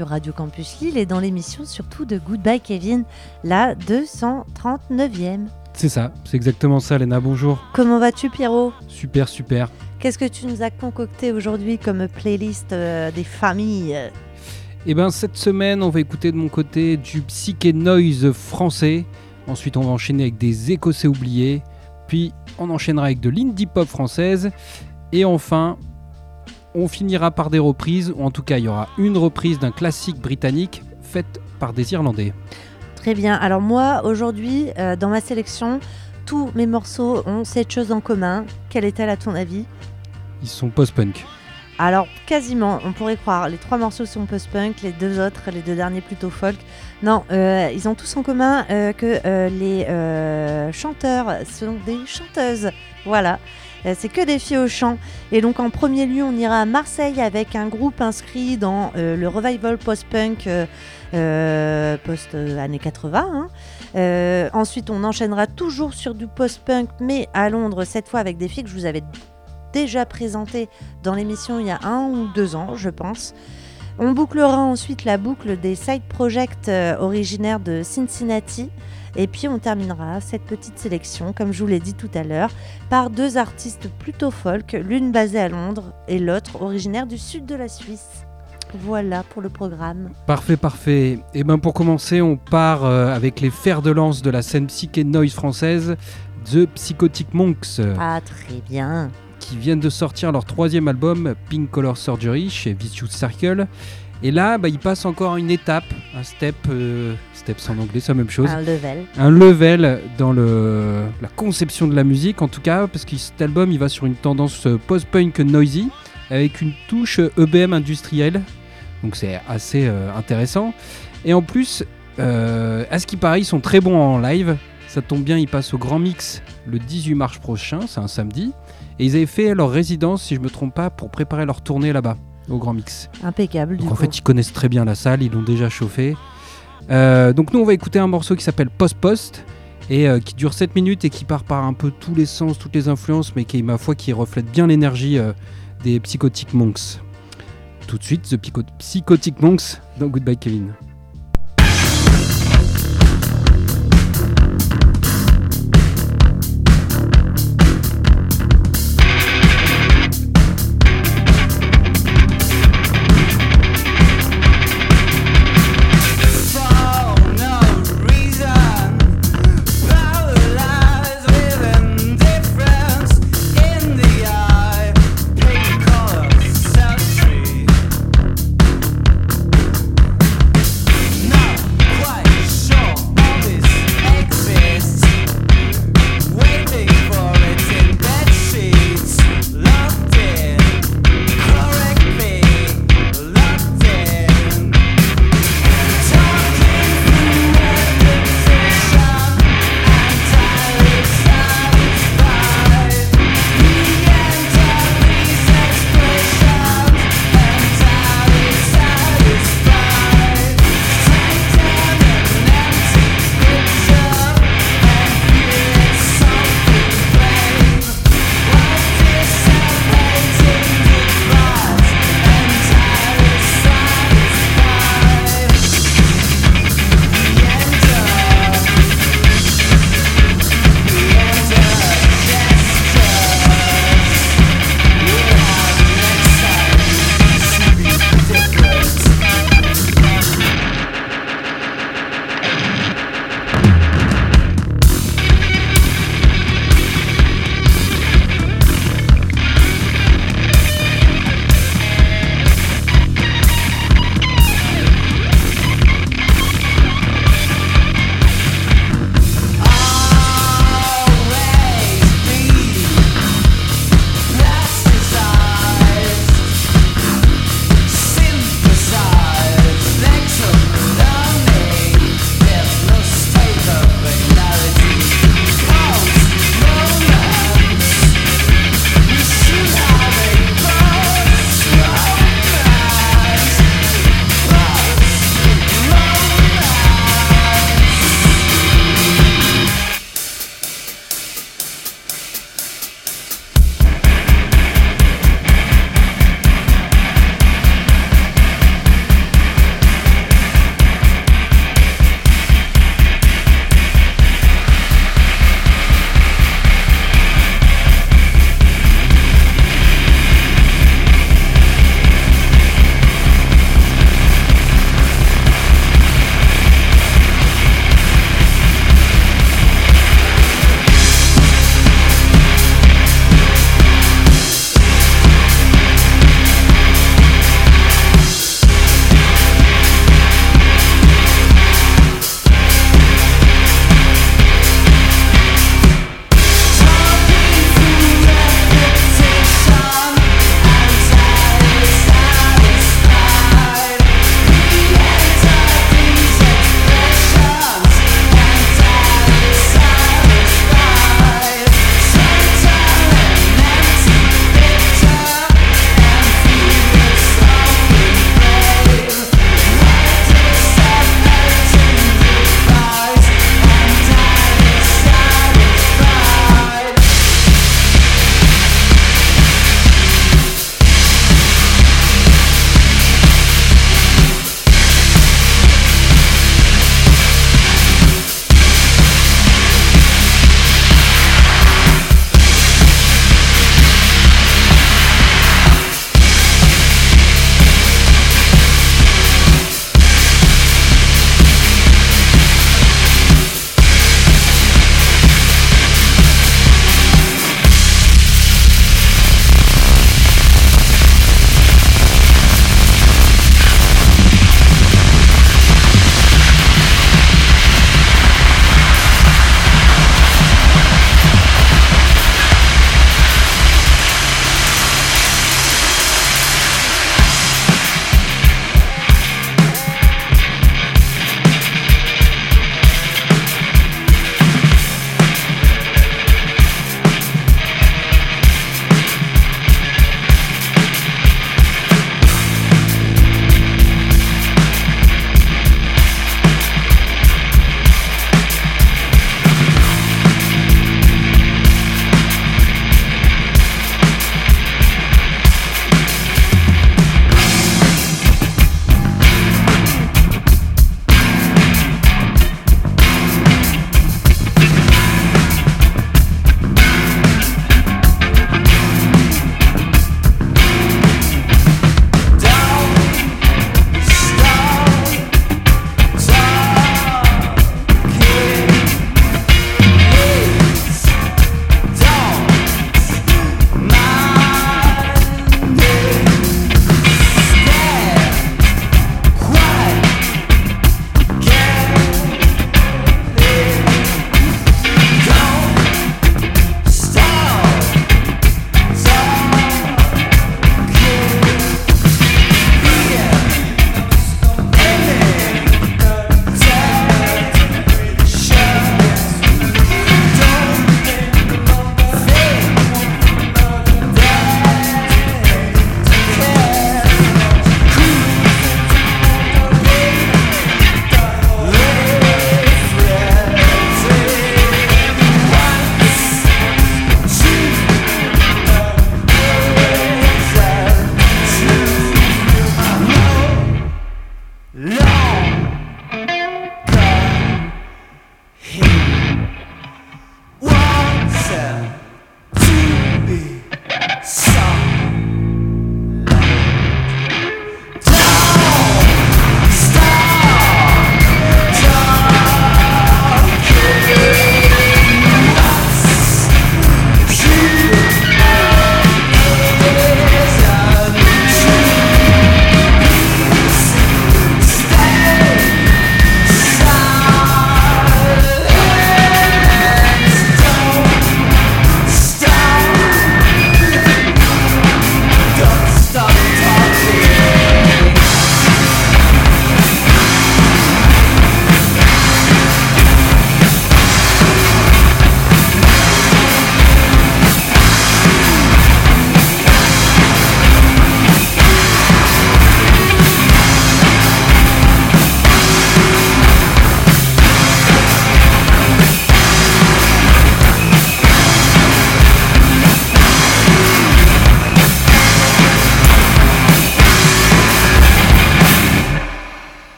sur Radio Campus Lille et dans l'émission surtout de Goodbye Kevin, la 239e. C'est ça, c'est exactement ça Léna, bonjour. Comment vas-tu Pierrot? Super, super. Qu'est-ce que tu nous as concocté aujourd'hui comme playlist euh, des familles? Eh bien cette semaine on va écouter de mon côté du psyché noise français, ensuite on va enchaîner avec des écossais oubliés, puis on enchaînera avec de l'indie pop française, et enfin on finira par des reprises, ou en tout cas il y aura une reprise d'un classique britannique faite par des Irlandais. Très bien, alors moi aujourd'hui euh, dans ma sélection, tous mes morceaux ont cette chose en commun. Quelle est-elle à ton avis? Ils sont post-punk. Alors quasiment, on pourrait croire. Les trois morceaux sont post-punk, les deux autres, les deux derniers plutôt folk. Non, euh, ils ont tous en commun euh, que euh, les chanteurs sont des chanteuses. Voilà. Euh, C'est que des filles au chant. Et donc en premier lieu, on ira à Marseille avec un groupe inscrit dans euh, le revival post-punk euh, post-années 80. hein. Ensuite, on enchaînera toujours sur du post-punk, mais à Londres, cette fois avec des filles que je vous avais déjà présentées dans l'émission il y a un ou deux ans, je pense. On bouclera ensuite la boucle des side projects originaires de Cincinnati. Et puis on terminera cette petite sélection, comme je vous l'ai dit tout à l'heure, par deux artistes plutôt folk, l'une basée à Londres et l'autre originaire du sud de la Suisse. Voilà pour le programme. Parfait, parfait. Et ben pour commencer, on part euh, avec les fers de lance de la scène psyché noise française, The Psychotic Monks, Ah, très bien. qui viennent de sortir leur troisième album, Pink Color Surgery, chez Vicious Circle. Et là, bah, ils passent encore une étape, un step, euh, steps en anglais, c'est la même chose. Un level. un level dans le, la conception de la musique en tout cas parce que cet album il va sur une tendance euh, post-punk noisy avec une touche euh, EBM industrielle. Donc c'est assez euh, intéressant. Et en plus euh, à ce qui paraît ils sont très bons en live. Ça tombe bien ils passent au Grand Mix le 18 mars prochain c'est un samedi. Et ils avaient fait leur résidence si je me trompe pas pour préparer leur tournée là-bas au Grand Mix Impeccable. donc du en coup. fait, ils connaissent très bien la salle, ils l'ont déjà chauffé. Euh, donc nous, on va écouter un morceau qui s'appelle Post Post et euh, qui dure 7 minutes et qui part par un peu tous les sens, toutes les influences, mais qui, ma foi, qui reflète bien l'énergie euh, des Psychotic Monks. Tout de suite, The Psycho- Psychotic Monks dans Goodbye Kevin.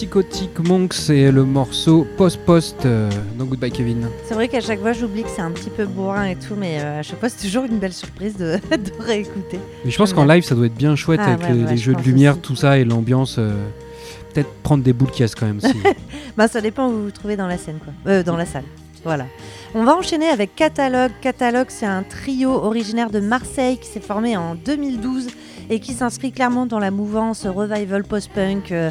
Psychotic Monks et le morceau Post Post euh, dans Goodbye Kevin. C'est vrai qu'à chaque fois, j'oublie que c'est un petit peu bourrin et tout, mais euh, à chaque fois, c'est toujours une belle surprise de, de réécouter. Mais je pense qu'en live ça doit être bien chouette Ah, avec ouais, les, ouais, les je jeux de lumière, aussi. tout ça et l'ambiance. euh, Peut-être prendre des boules caisse quand même. si. Bah, ça dépend où vous vous trouvez dans la scène, quoi. Euh, dans la salle. Voilà. On va enchaîner avec Catalogue. Catalogue, c'est un trio originaire de Marseille qui s'est formé en 2012 et qui s'inscrit clairement dans la mouvance revival post-punk. euh,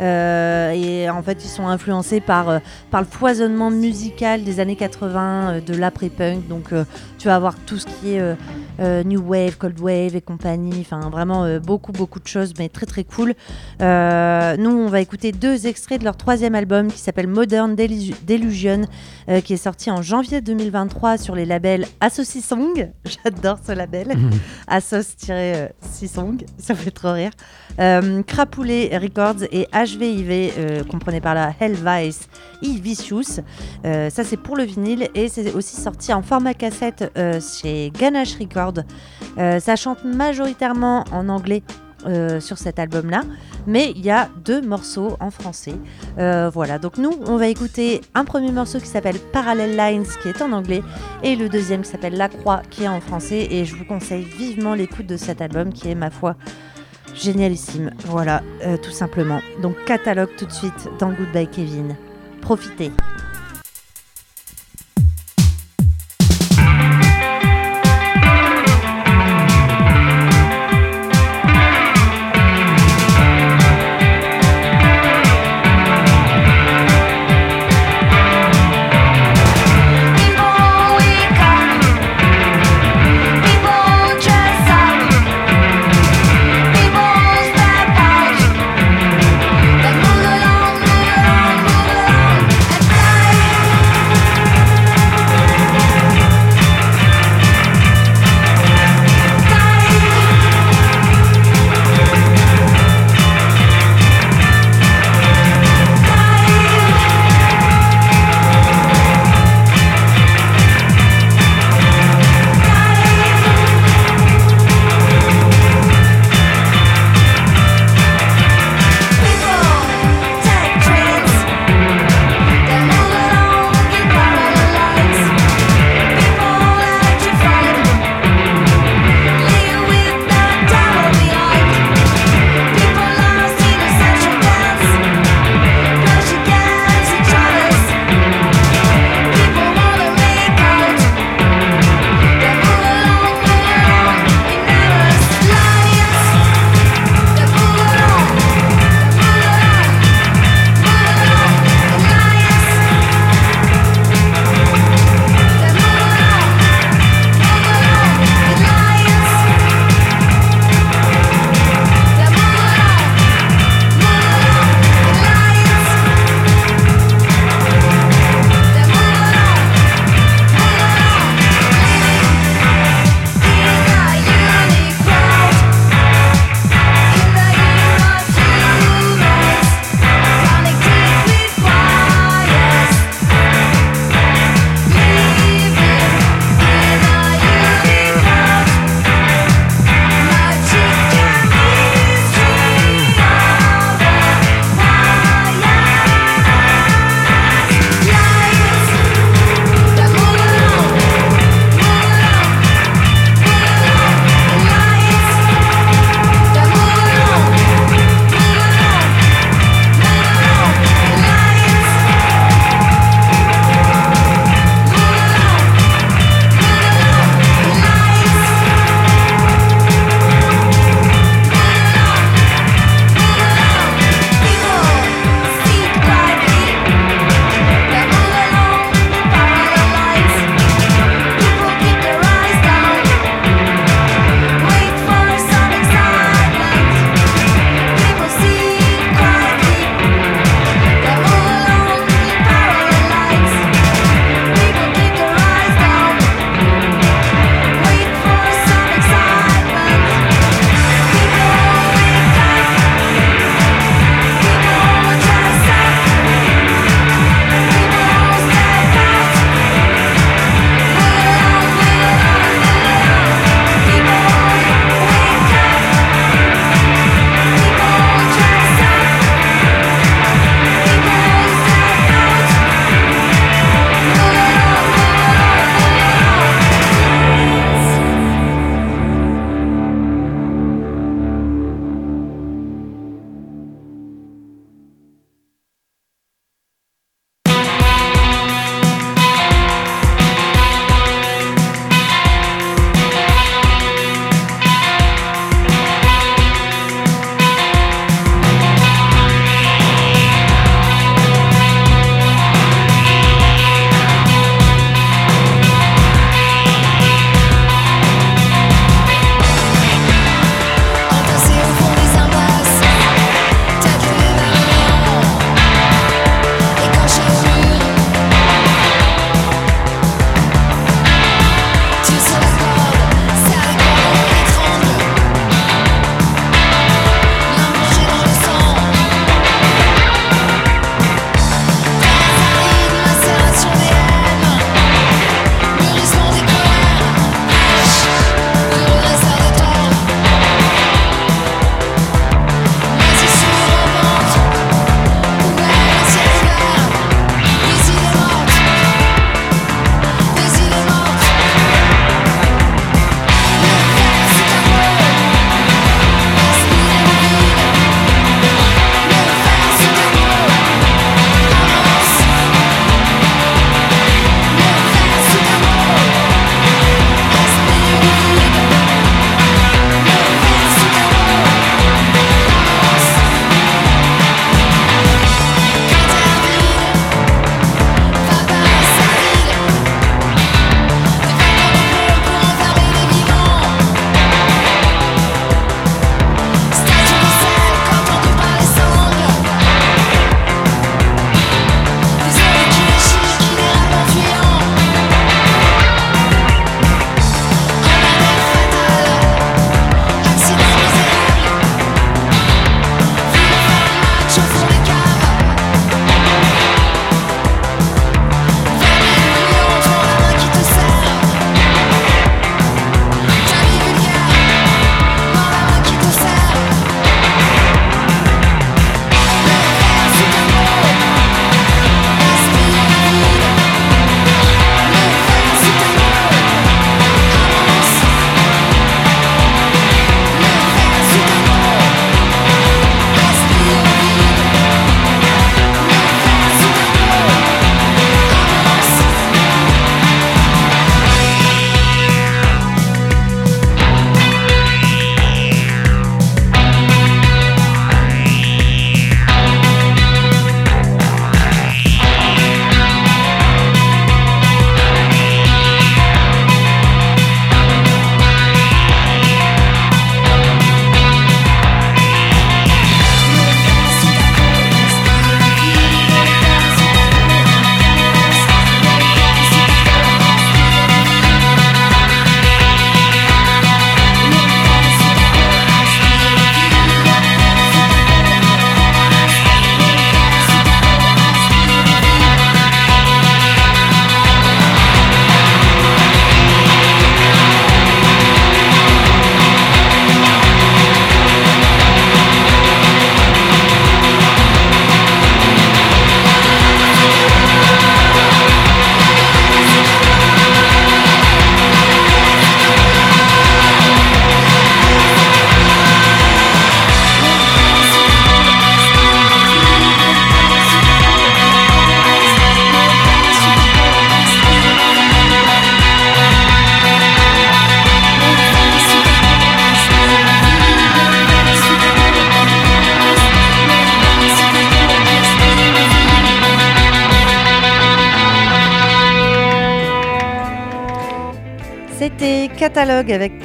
euh, et en fait, ils sont influencés par, euh, par le foisonnement musical des années 80, euh, de l'après-punk. Donc, tu vas avoir tout ce qui est euh, New Wave, Cold Wave et compagnie. Enfin, vraiment euh, beaucoup, beaucoup de choses, mais très, très cool. Euh, nous, on va écouter deux extraits de leur troisième album qui s'appelle Modern Delu- Delusion, qui est sorti en janvier 2023 sur les labels Associ Song. J'adore ce label. Assos-6song, ça fait trop rire. Crapoulet Records et HVIV, comprenez par là Hellvice et Vicious. Ça, c'est pour le vinyle et c'est aussi sorti en format cassette chez Ganache Records. Euh, ça chante majoritairement en anglais. euh, sur cet album-là, mais il y a deux morceaux en français. Euh, voilà, donc nous, on va écouter un premier morceau qui s'appelle Parallel Lines, qui est en anglais, et le deuxième qui s'appelle La Croix, qui est en français. Et je vous conseille vivement l'écoute de cet album, qui est, ma foi, génialissime. Voilà, tout simplement. Donc, catalogue tout de suite dans Goodbye Kevin. Profitez.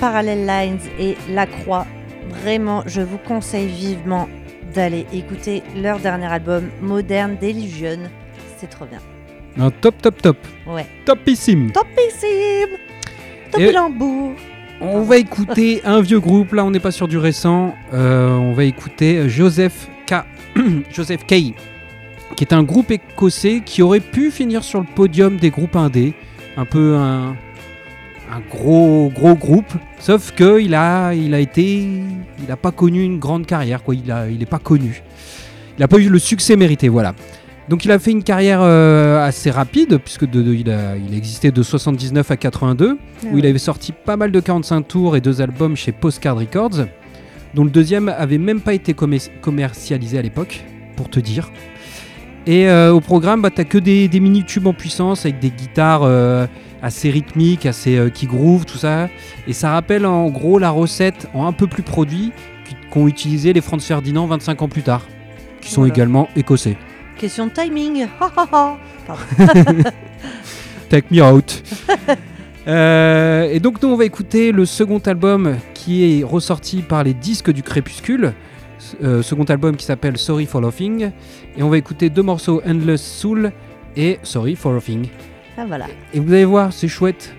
Parallel Lines et La Croix. Vraiment, je vous conseille vivement d'aller écouter leur dernier album, Modern Delusion. C'est trop bien. Un top, top, top. Ouais. Topissime. Topissime Et- Topinambour On va écouter un vieux groupe. Là, on n'est pas sur du récent. Euh, on va écouter Joseph K. Joseph K. Qui est un groupe écossais qui aurait pu finir sur le podium des groupes indés. Un peu un, un gros, gros groupe. Sauf que il a, il a été. Il n'a pas connu une grande carrière. Quoi. Il n'est il est pas connu. Il n'a pas eu le succès mérité. Voilà. Donc il a fait une carrière euh, assez rapide, puisque de- de- il, a, il a existé de 79 à 82 où il avait sorti pas mal de 45 tours et deux albums chez Postcard Records, dont le deuxième avait même pas été commer- commercialisé à l'époque, pour te dire. Et euh, au programme, bah, t'as que des, des mini-tubes en puissance avec des guitares euh, assez rythmiques, assez euh, qui groove, tout ça. Et ça rappelle en gros la recette en un peu plus produit qu'ont utilisé les Franz Ferdinand 25 ans plus tard, qui sont Voilà. également écossais. Question de timing. Take me out. Euh, et donc nous on va écouter le second album qui est ressorti par les disques du crépuscule. Euh, second album qui s'appelle Sorry for Laughing. Et on va écouter deux morceaux Endless Soul et Sorry for Laughing. Et vous allez voir, c'est chouette.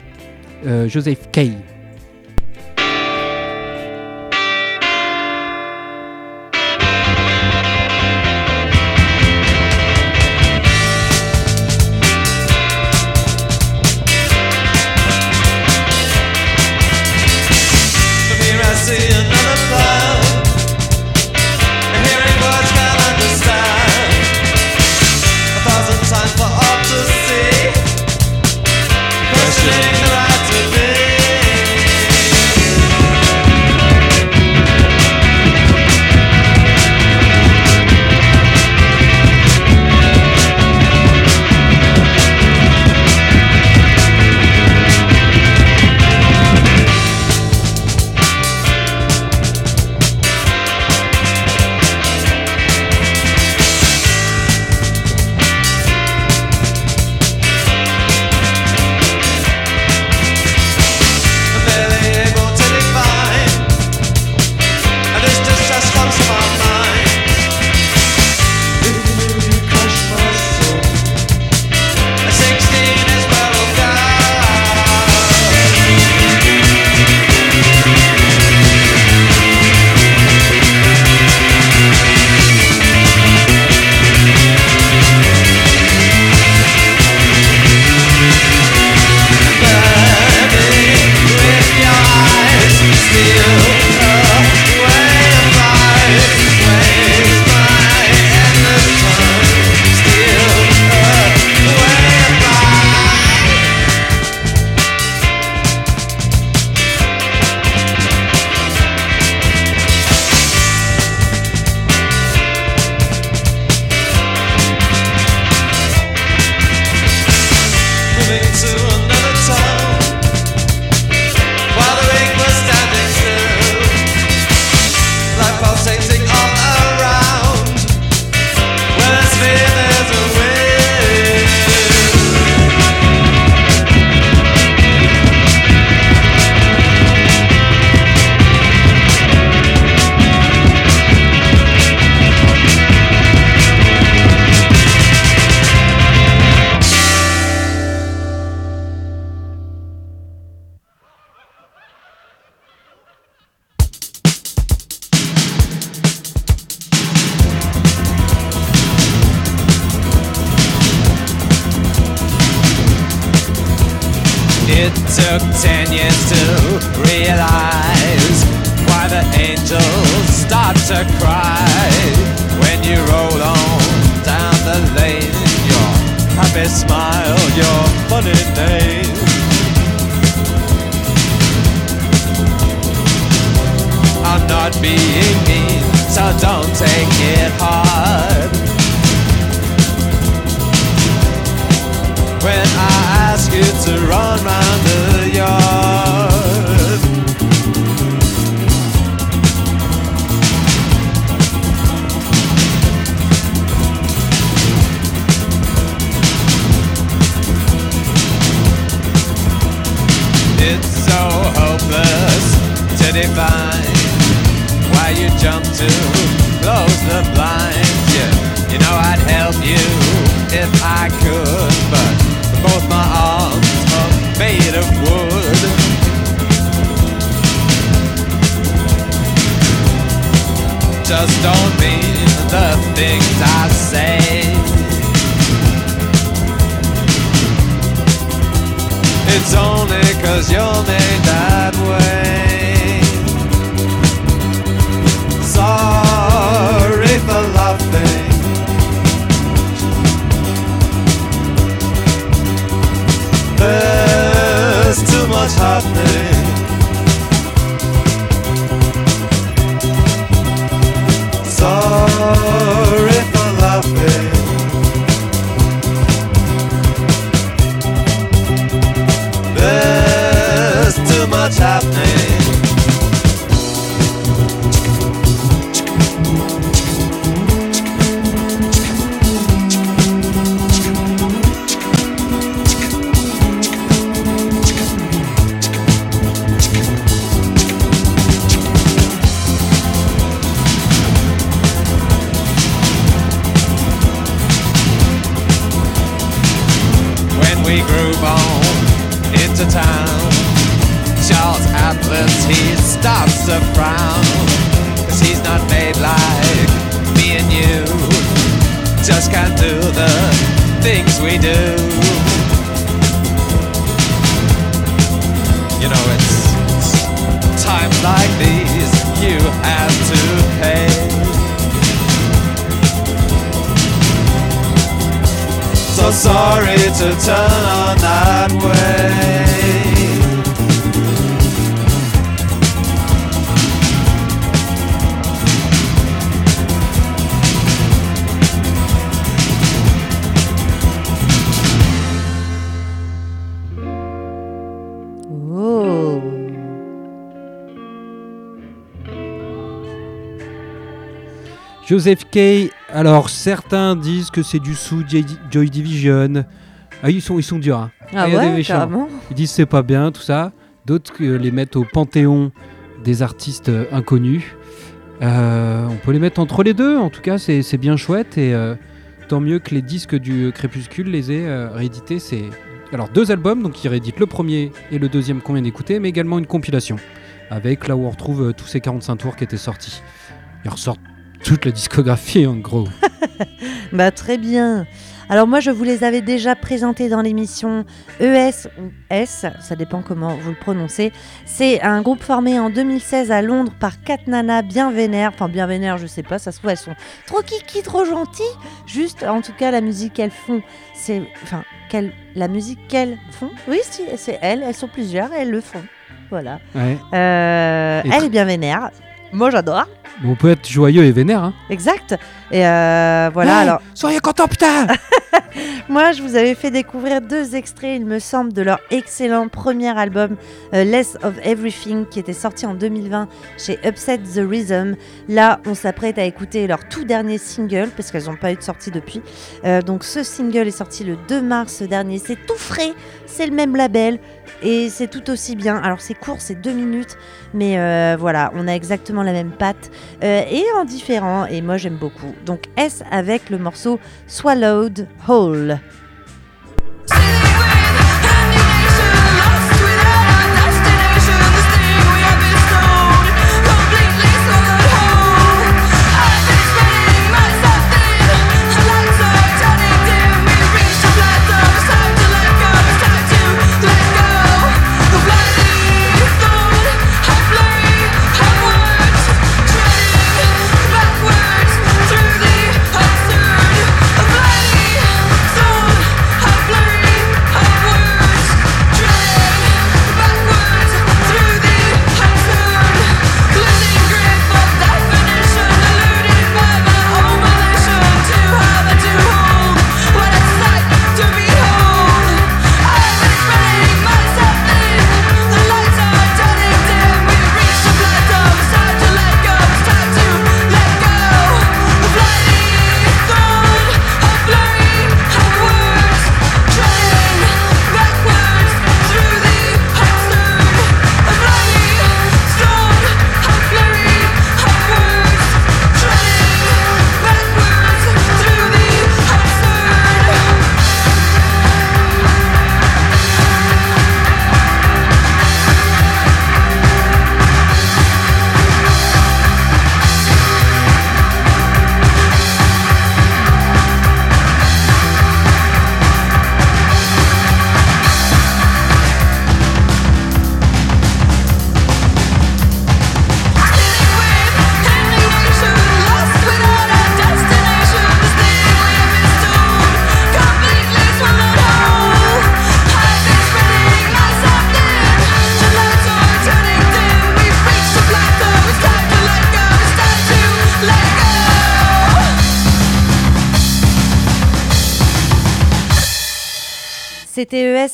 Euh, Joseph Kay. Took ten years to realize why the angels start to cry when you roll on down the lane. Your happy smile, your funny name. I'm not being mean, so don't take it hard. When I ask you to run round the yard, it's so hopeless to define why you jump to close the blinds. Yeah, you know I'd help you if I could, but both my arms are made of wood. Just don't mean the things I say. It's only cause you're made that way. There's too much happening. Joseph Kay, alors certains disent que c'est du sous Joy Division. Ah, ils sont, ils sont durs. hein. Ah ouais, carrément. Ils disent c'est pas bien, tout ça. D'autres euh, les mettent au panthéon des artistes euh, inconnus. Euh, on peut les mettre entre les deux, en tout cas, c'est c'est bien chouette. Et euh, tant mieux que les disques du Crépuscule les aient réédités. C'est alors deux albums, donc ils rééditent le premier et le deuxième qu'on vient d'écouter, mais également une compilation avec là où on retrouve tous ces 45 tours qui étaient sortis. Ils ressortent toute la discographie en gros. Bah très bien. Alors moi je vous les avais déjà présentés dans l'émission ES ou S, ça dépend comment vous le prononcez. C'est un groupe formé en 2016 à Londres par quatre nanas bien vénères, enfin bien vénères je sais pas, ça se trouve elles sont trop kiki, trop gentilles. Juste en tout cas la musique qu'elles font, c'est enfin qu'elles- la musique qu'elles font, oui si c'est elles, elles sont plusieurs et elles le font. Voilà. Ouais. Euh, elle est bien vénère. Moi j'adore. On peut être joyeux et vénère. Hein. Exact. Et euh, voilà Ouais, alors. Soyez contents, putain Moi, je vous avais fait découvrir deux extraits, il me semble, de leur excellent premier album euh, Less of Everything qui était sorti en 2020 chez Upset the Rhythm. Là, on s'apprête à écouter leur tout dernier single parce qu'elles n'ont pas eu de sortie depuis. Euh, donc, ce single est sorti le 2 mars dernier. C'est tout frais, c'est le même label et c'est tout aussi bien. Alors, c'est court, c'est deux minutes, mais euh, voilà, on a exactement la même patte euh, et en différent. Et moi, j'aime beaucoup. Donc, S avec le morceau Swallowed Whole.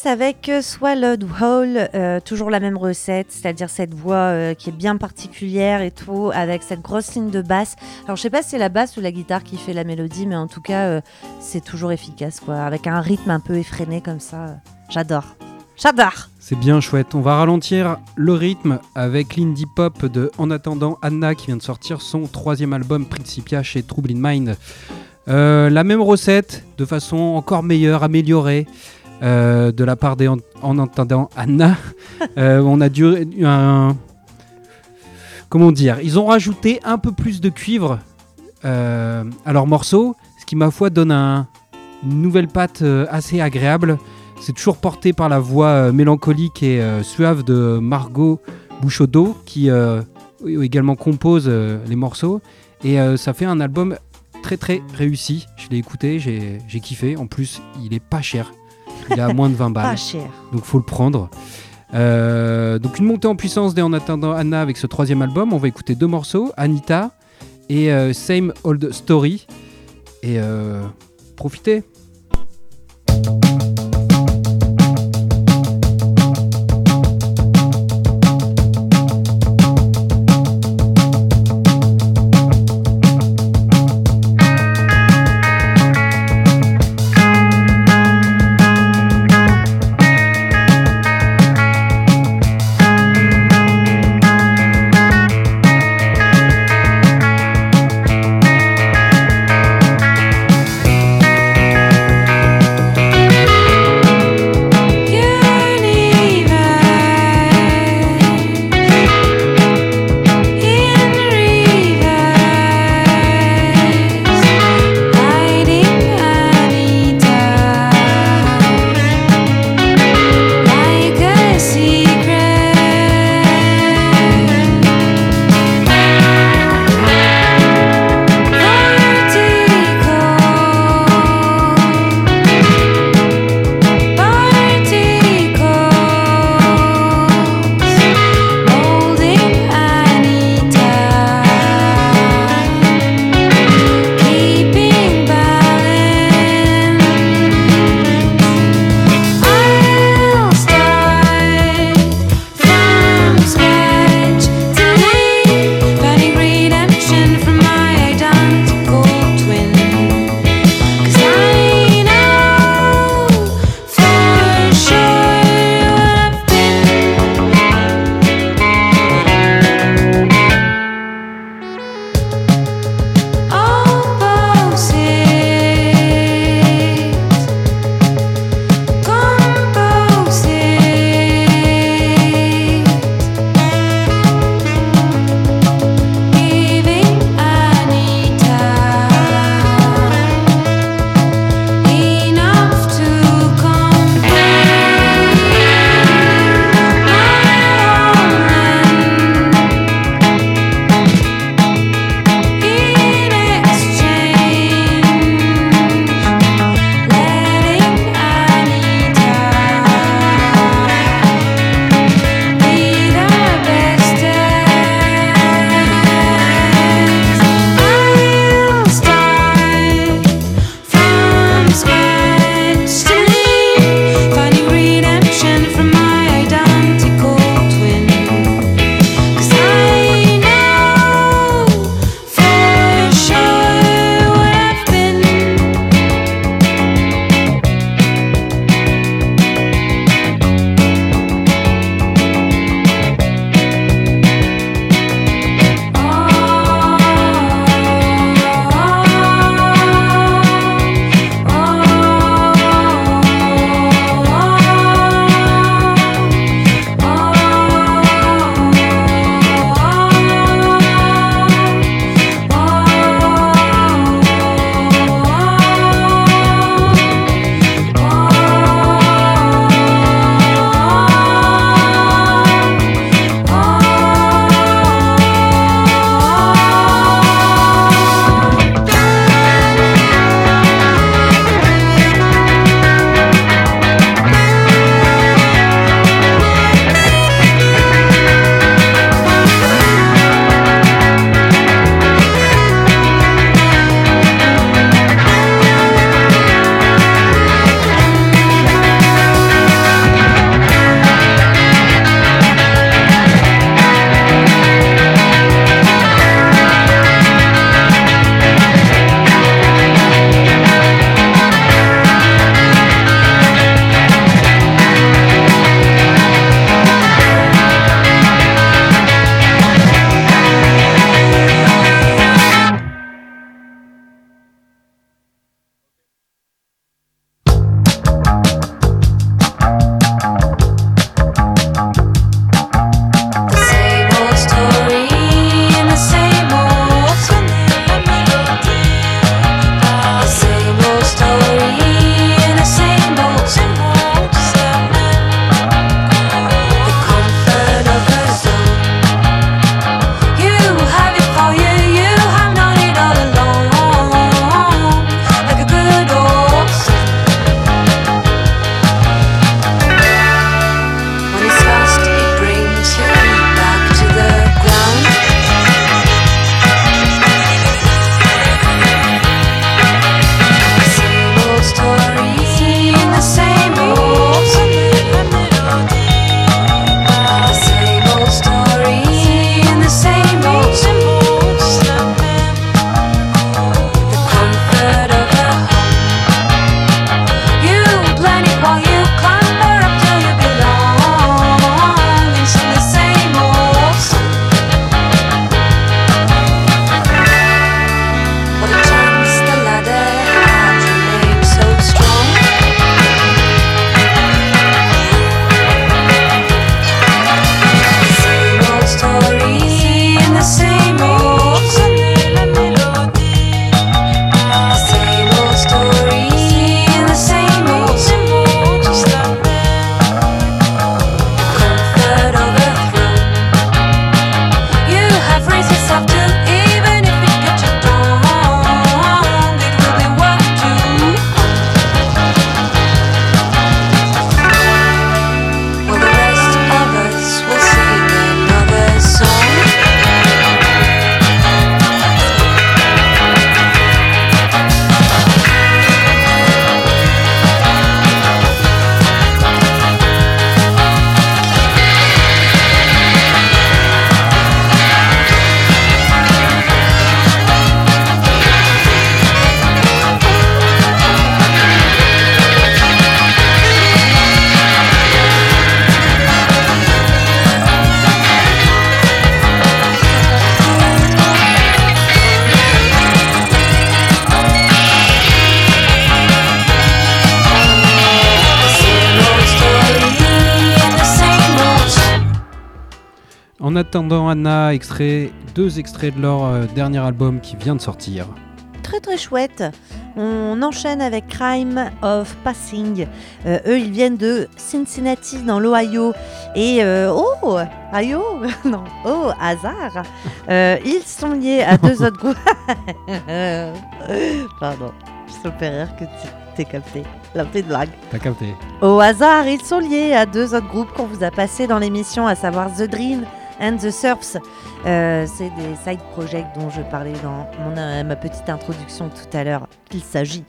Avec euh, Swallowed Whole, euh, toujours la même recette, c'est-à-dire cette voix euh, qui est bien particulière et tout, avec cette grosse ligne de basse. Alors je sais pas si c'est la basse ou la guitare qui fait la mélodie, mais en tout cas euh, c'est toujours efficace, quoi, avec un rythme un peu effréné comme ça. J'adore, j'adore. C'est bien chouette. On va ralentir le rythme avec l'indie pop de En attendant Anna qui vient de sortir son troisième album Principia chez Trouble in Mind. La même recette de façon encore meilleure, améliorée euh, de la part des En, En attendant Anna. Euh, on a dû un comment dire Ils ont rajouté un peu plus de cuivre euh, à leur morceau, ce qui ma foi donne un- une nouvelle patte assez agréable. C'est toujours porté par la voix mélancolique et suave de Margot Bouchaudot, qui également compose les morceaux. Et ça fait un album très très réussi. Je l'ai écouté, j'ai kiffé. En plus, il est pas cher. Il est à moins de 20 Pas balles. cher. Donc faut le prendre. Euh, donc une montée en puissance dès en attendant Anna avec ce troisième album. On va écouter deux morceaux, Anita et euh, Same Old Story. Et euh, profitez. Extrait, deux extraits de leur euh, dernier album qui vient de sortir. Très très chouette. On enchaîne avec Crime of Passing. Euh, eux, ils viennent de Cincinnati dans l'Ohio. Et euh, oh, Ohio? Non, oh, hasard Euh, Ils sont liés à deux autres groupes. Pardon, me fait rire que tu t'es capté. La petite blague. T'as capté Au hasard, ils sont liés à deux autres groupes qu'on vous a passés dans l'émission, à savoir The Dream and The Surfs. Euh, c'est des side projects dont je parlais dans euh, ma petite introduction tout à l'heure qu'il s'agit.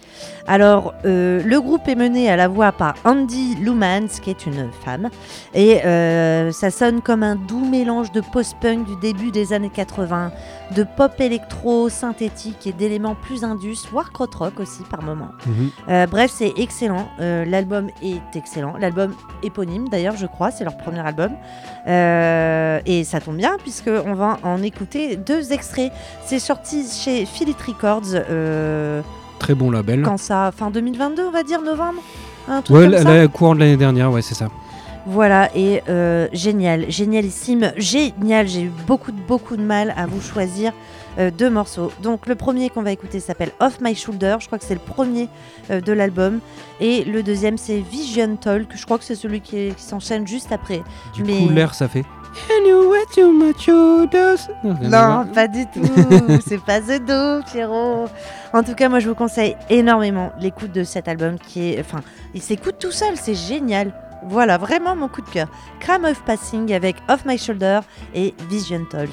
Alors, euh, le groupe est mené à la voix par Andy Lumans, qui est une femme, et euh, ça sonne comme un doux mélange de post-punk du début des années 80, de pop électro synthétique et d'éléments plus indus, voire krautrock aussi par moments. Mhm. Euh, bref, c'est excellent. L'album est excellent. L'album éponyme, d'ailleurs, je crois, c'est leur premier album. Et ça tombe bien, puisque on va en écouter deux extraits. C'est sorti chez Philips Records euh, Très bon label. quand ça, fin 2022, on va dire novembre. Un truc Ouais, comme la, ça. la courant de l'année dernière, ouais, c'est ça. Voilà, et euh, génial, génialissime, génial. J'ai eu beaucoup, beaucoup de mal à vous choisir euh, deux morceaux. Donc, le premier qu'on va écouter s'appelle Off My Shoulder. Je crois que c'est le premier euh, de l'album. Et le deuxième, c'est Vision Talk. Je crois que c'est celui qui, s'enchaîne juste après. Du Mais- coup, l'air, ça fait. You too much. Non, pas du tout. c'est pas The Do, Pierrot. En tout cas, moi, je vous conseille énormément l'écoute de cet album qui est. Enfin, il s'écoute tout seul, c'est génial. Voilà, vraiment mon coup de cœur. Crime of Passing avec Off My Shoulder et Vision Talk.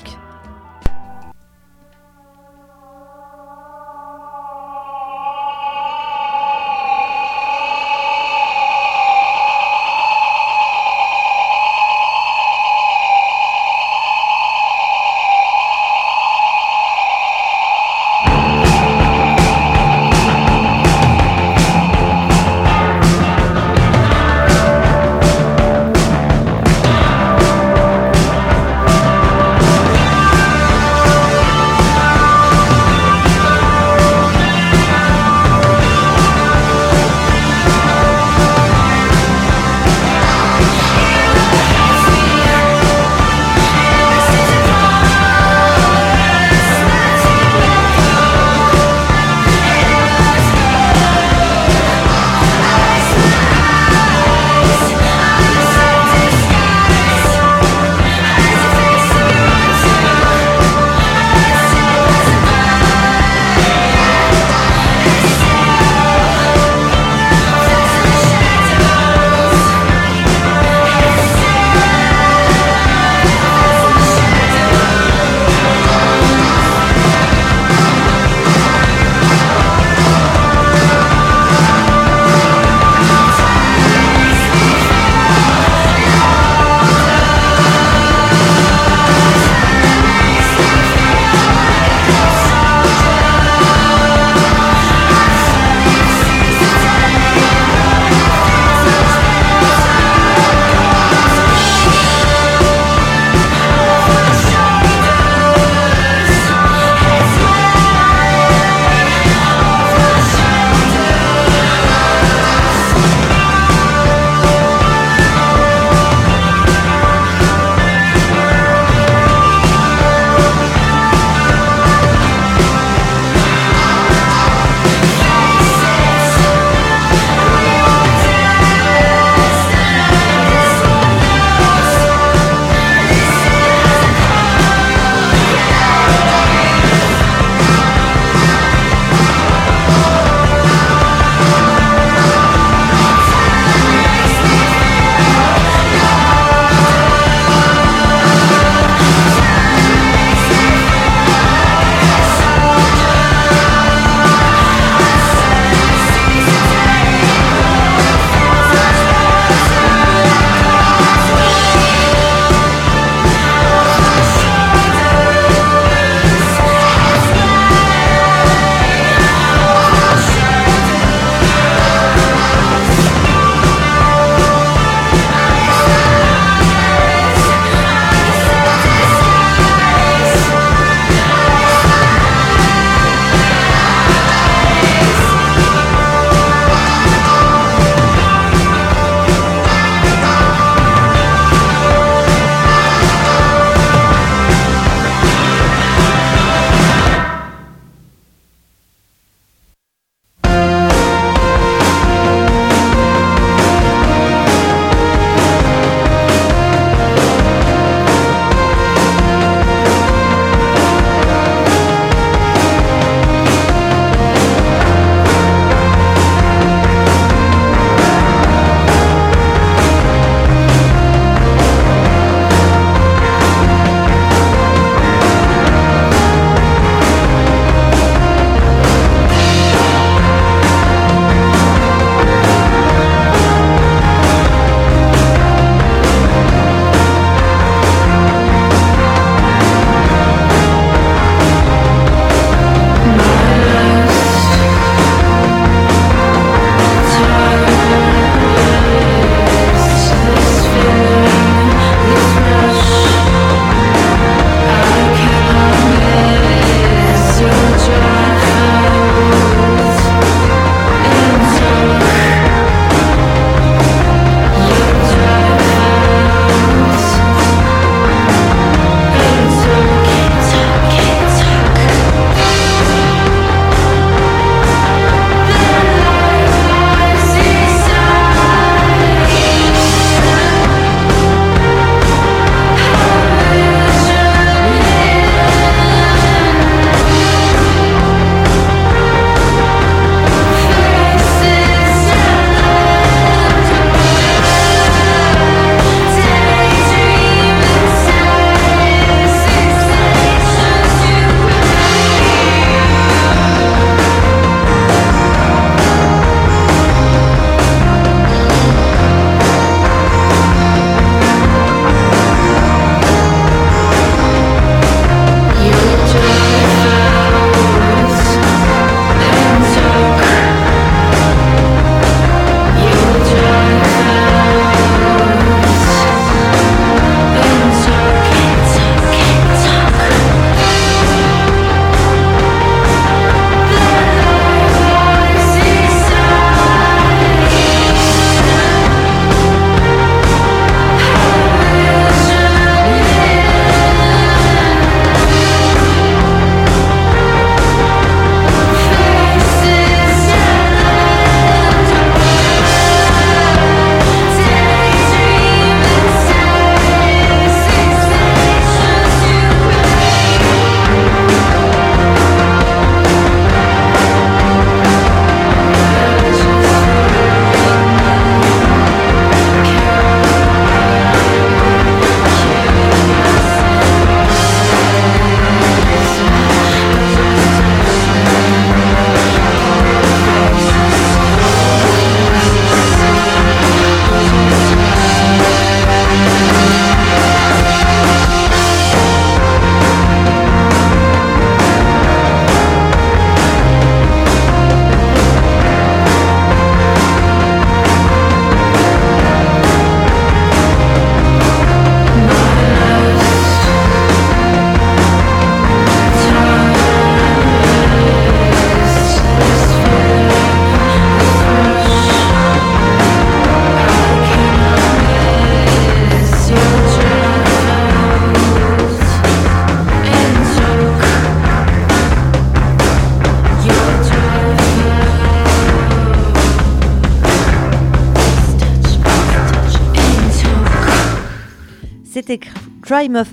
Crime of,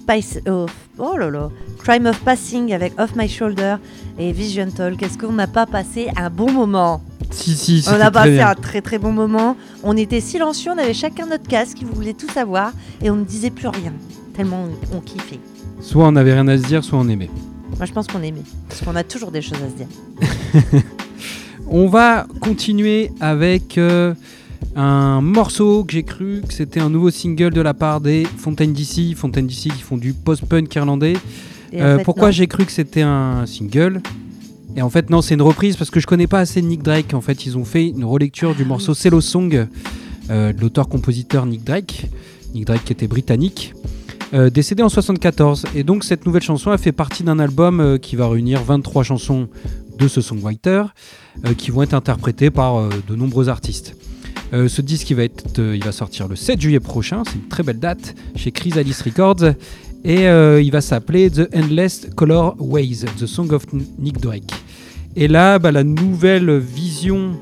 oh là là, Crime of Passing avec Off My Shoulder et Vision Talk. Est-ce qu'on n'a pas passé un bon moment Si, si, On a passé bien. un très très bon moment. On était silencieux, on avait chacun notre casque, vous voulez tout savoir et on ne disait plus rien. Tellement on, on kiffait. Soit on avait rien à se dire, soit on aimait. Moi je pense qu'on aimait. Parce qu'on a toujours des choses à se dire. On va continuer avec euh, un morceau que j'ai cru que c'était un nouveau single de la part des Fontaine DC. Fontaine DC qui font du post-punk irlandais. En Euh, fait, pourquoi j'ai cru que c'était un single? Et en fait, non, c'est une reprise parce que je connais pas assez Nick Drake. En fait, ils ont fait une relecture du morceau. Cello Song euh, de l'auteur-compositeur Nick Drake. Nick Drake qui était britannique. euh, décédé en 74 et donc cette nouvelle chanson elle fait partie d'un album qui va réunir 23 chansons de ce songwriter qui vont être interprétées par de nombreux artistes. Euh, ce disque il va, euh, sortir le 7 juillet prochain, c'est une très belle date chez Chrysalis Records et euh, il va s'appeler The Endless Color Ways, The Song of Nick Drake. Et là, bah, la nouvelle vision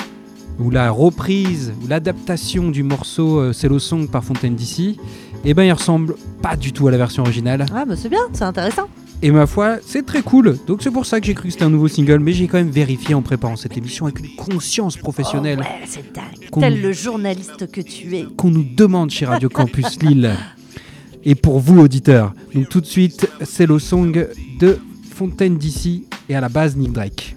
ou la reprise ou l'adaptation du morceau Cello Song par Fontaine DC, eh ben il ressemble pas du tout à la version originale. Ah bah c'est bien, c'est intéressant. Et ma foi, c'est très cool. Donc c'est pour ça que j'ai cru que c'était un nouveau single, mais j'ai quand même vérifié en préparant cette émission avec une conscience professionnelle Oh ouais, c'est dingue. Tel le journaliste que tu es. qu'on nous demande chez Radio Campus Lille. Et pour vous auditeurs. Donc tout de suite, c'est le song de Fontaine DC et à la base Nick Drake.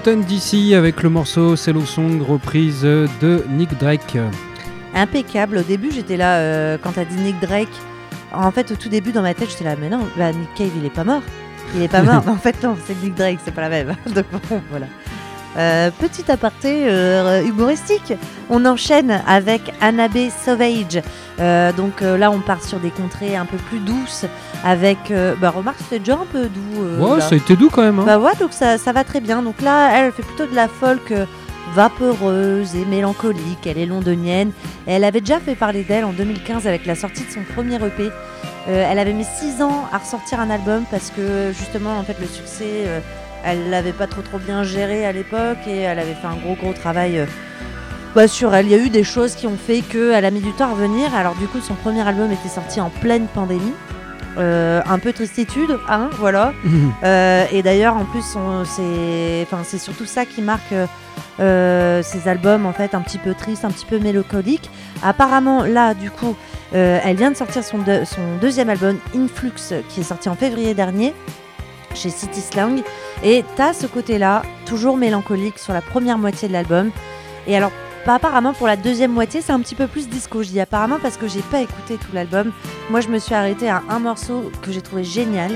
Fontaine d'ici avec le morceau Cello Song, reprise de Nick Drake. Impeccable. Au début, j'étais là euh, quand t'as dit Nick Drake. En fait, au tout début, dans ma tête, j'étais là, mais non, bah, Nick Cave, il est pas mort. Il est pas mort. Mais en fait, non, c'est Nick Drake, c'est pas la même. Donc bon, voilà. Euh, petit aparté euh, humoristique. On enchaîne avec Anabe Sauvage. Euh, donc là, on part sur des contrées un peu plus douces. Avec. bah, remarque, c'était déjà un peu doux. Ouais, là. ça a été doux quand même. hein. Bah ouais, donc ça, ça va très bien. Donc là, elle fait plutôt de la folk vaporeuse et mélancolique. Elle est londonienne. Elle avait déjà fait parler d'elle en 2015 avec la sortie de son premier EP. Elle avait mis 6 ans à ressortir un album parce que justement, en fait, le succès, elle l'avait pas trop trop bien géré à l'époque et elle avait fait un gros gros travail. euh, bah, sur elle, il y a eu des choses qui ont fait qu'elle a mis du temps à revenir. Alors du coup, son premier album était sorti en pleine pandémie. Euh, un peu tristitude, hein, voilà. Euh, et d'ailleurs, en plus, c'est, enfin, c'est surtout ça qui marque euh, ces albums, en fait, un petit peu tristes, un petit peu mélancoliques. Apparemment, là, du coup, elle vient de sortir son, son deuxième album, Influx, qui est sorti en février dernier chez City Slang. Et t'as ce côté-là, toujours mélancolique sur la première moitié de l'album. Et alors, apparemment pour la deuxième moitié, c'est un petit peu plus disco. Je dis apparemment parce que j'ai pas écouté tout l'album. Moi, je me suis arrêtée à un morceau que j'ai trouvé génial.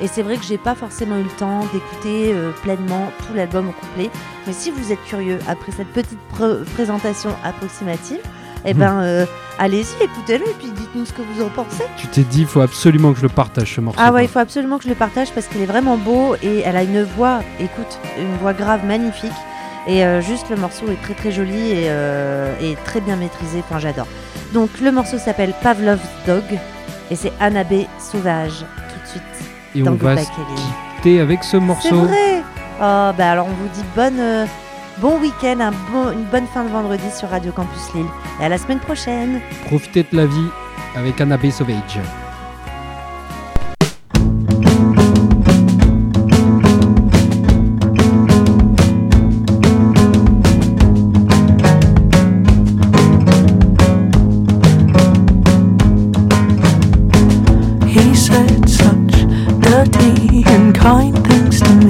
Et c'est vrai que j'ai pas forcément eu le temps d'écouter euh, pleinement tout l'album au complet. Mais si vous êtes curieux après cette petite pr- présentation approximative, eh ben euh, allez-y, écoutez-le et puis dites-nous ce que vous en pensez. Tu t'es dit, il faut absolument que je le partage ce morceau. Ah ouais, il faut absolument que je le partage parce qu'il est vraiment beau et elle a une voix, écoute, une voix grave magnifique. Et euh, juste le morceau est très très joli et, euh, et très bien maîtrisé, enfin j'adore. Donc le morceau s'appelle Pavlov's Dog et c'est Anabe Sauvage tout de suite Et dans on va se quitter avec ce C'est morceau. vrai Oh bah alors on vous dit bonne, bon week-end, un bon, une bonne fin de vendredi sur Radio Campus Lille et à la semaine prochaine Profitez de la vie avec Annabelle Sauvage. He said such dirty and kind things to me.